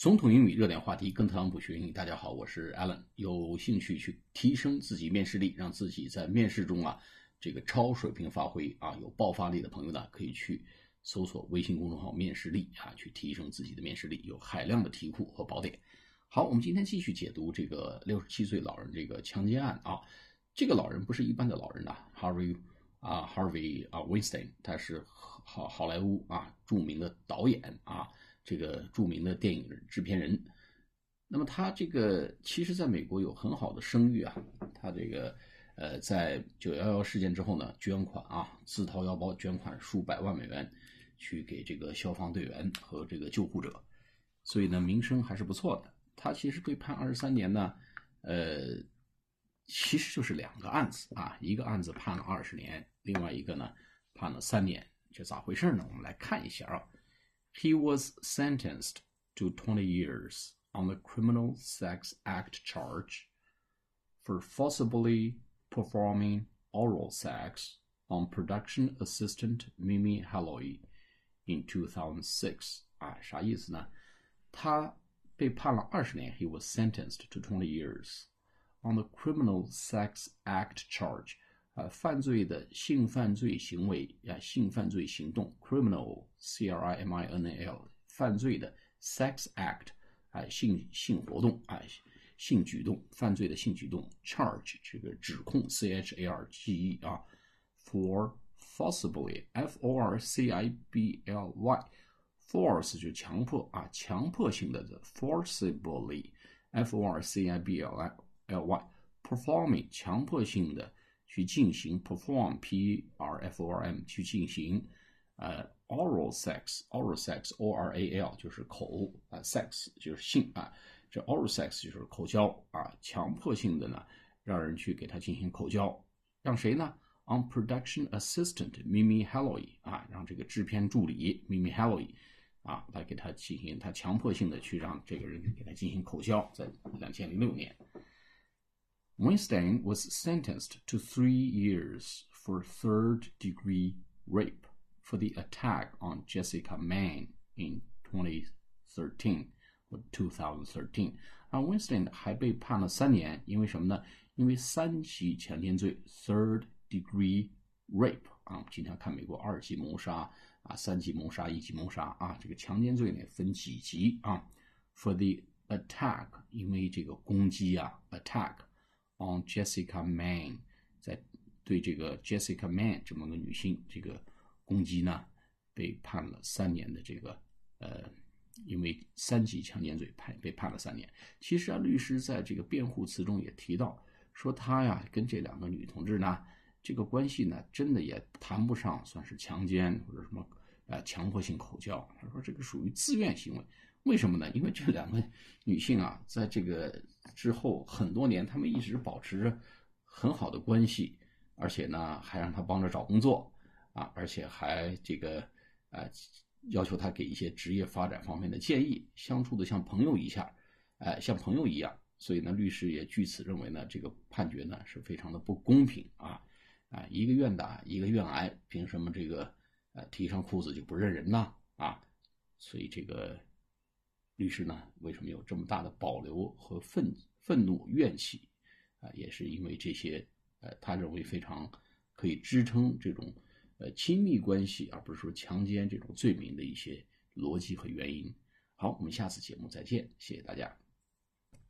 总统英语热点话题，跟特朗普学英语。大家好，我是 Alan。有兴趣去提升自己面试力，让自己在面试中啊这个超水平发挥啊有爆发力的朋友呢，可以去搜索微信公众号“面试力”啊，去提升自己的面试力，有海量的题库和宝典。好，我们今天继续解读这个六十七岁老人这个强奸案啊。这个老人不是一般的老人呐，Harvey 啊，Harvey 啊，Weinstein，他是好好莱坞啊著名的导演啊。这个著名的电影制片人，那么他这个其实在美国有很好的声誉啊。他这个呃，在九幺幺事件之后呢，捐款啊，自掏腰包捐款数百万美元，去给这个消防队员和这个救护者，所以呢，名声还是不错的。他其实被判二十三年呢，呃，其实就是两个案子啊，一个案子判了二十年，另外一个呢判了三年，这咋回事呢？我们来看一下啊。He was sentenced to 20 years on the Criminal Sex Act charge for forcibly performing oral sex on production assistant Mimi Halloway in 2006. 啊，啥意思呢？他被判了二十年。He was sentenced to 20 years on the Criminal Sex Act charge 啊，犯罪的性犯罪行为呀，性犯罪行动，criminal c r i m i n a l，犯罪的 sex act 啊，性性活动啊，性举动，犯罪的性举动，charge 这个指控 c h a r g e 啊，for forcibly f o r c i b l y，force 就强迫啊，强迫性的 forcibly f o r c i b l l y，performing 强迫性的。去进行 perform p r f o r m 去进行呃 oral sex oral sex o r a l 就是口啊 sex 就是性啊这 oral sex 就是口交啊强迫性的呢让人去给他进行口交让谁呢 on production assistant Mimi Halloway 啊让这个制片助理 Mimi Halloway 啊来给他进行他强迫性的去让这个人给他进行口交在两千零六年。Weinstein was sentenced to three years for third degree rape for the attack on Jessica Mann in 2013 or 2013。啊，Weinstein 还被判了三年，因为什么呢？因为三级强奸罪 （third degree rape） 啊，我们经常看美国二级谋杀啊、三级谋杀、一级谋杀啊，这个强奸罪呢分几级啊？For the attack，因为这个攻击啊，attack。 On Jessica Man，在对这个 Jessica Man 这么个女性这个攻击呢，被判了三年的这个呃，因为三级强奸罪判被判了三年。其实啊，律师在这个辩护词中也提到，说他呀跟这两个女同志呢，这个关系呢，真的也谈不上算是强奸或者什么呃强迫性口交。他说这个属于自愿行为。为什么呢？因为这两个女性啊，在这个之后很多年，她们一直保持着很好的关系，而且呢，还让她帮着找工作啊，而且还这个呃要求她给一些职业发展方面的建议，相处的像朋友一下，哎，像朋友一样。所以呢，律师也据此认为呢，这个判决呢是非常的不公平啊啊，一个愿打一个愿挨，凭什么这个呃提上裤子就不认人呢啊？所以这个。律师呢，为什么有这么大的保留和愤愤怒怨气啊？也是因为这些呃，他认为非常可以支撑这种呃亲密关系，而不是说强奸这种罪名的一些逻辑和原因。好，我们下次节目再见，谢谢大家。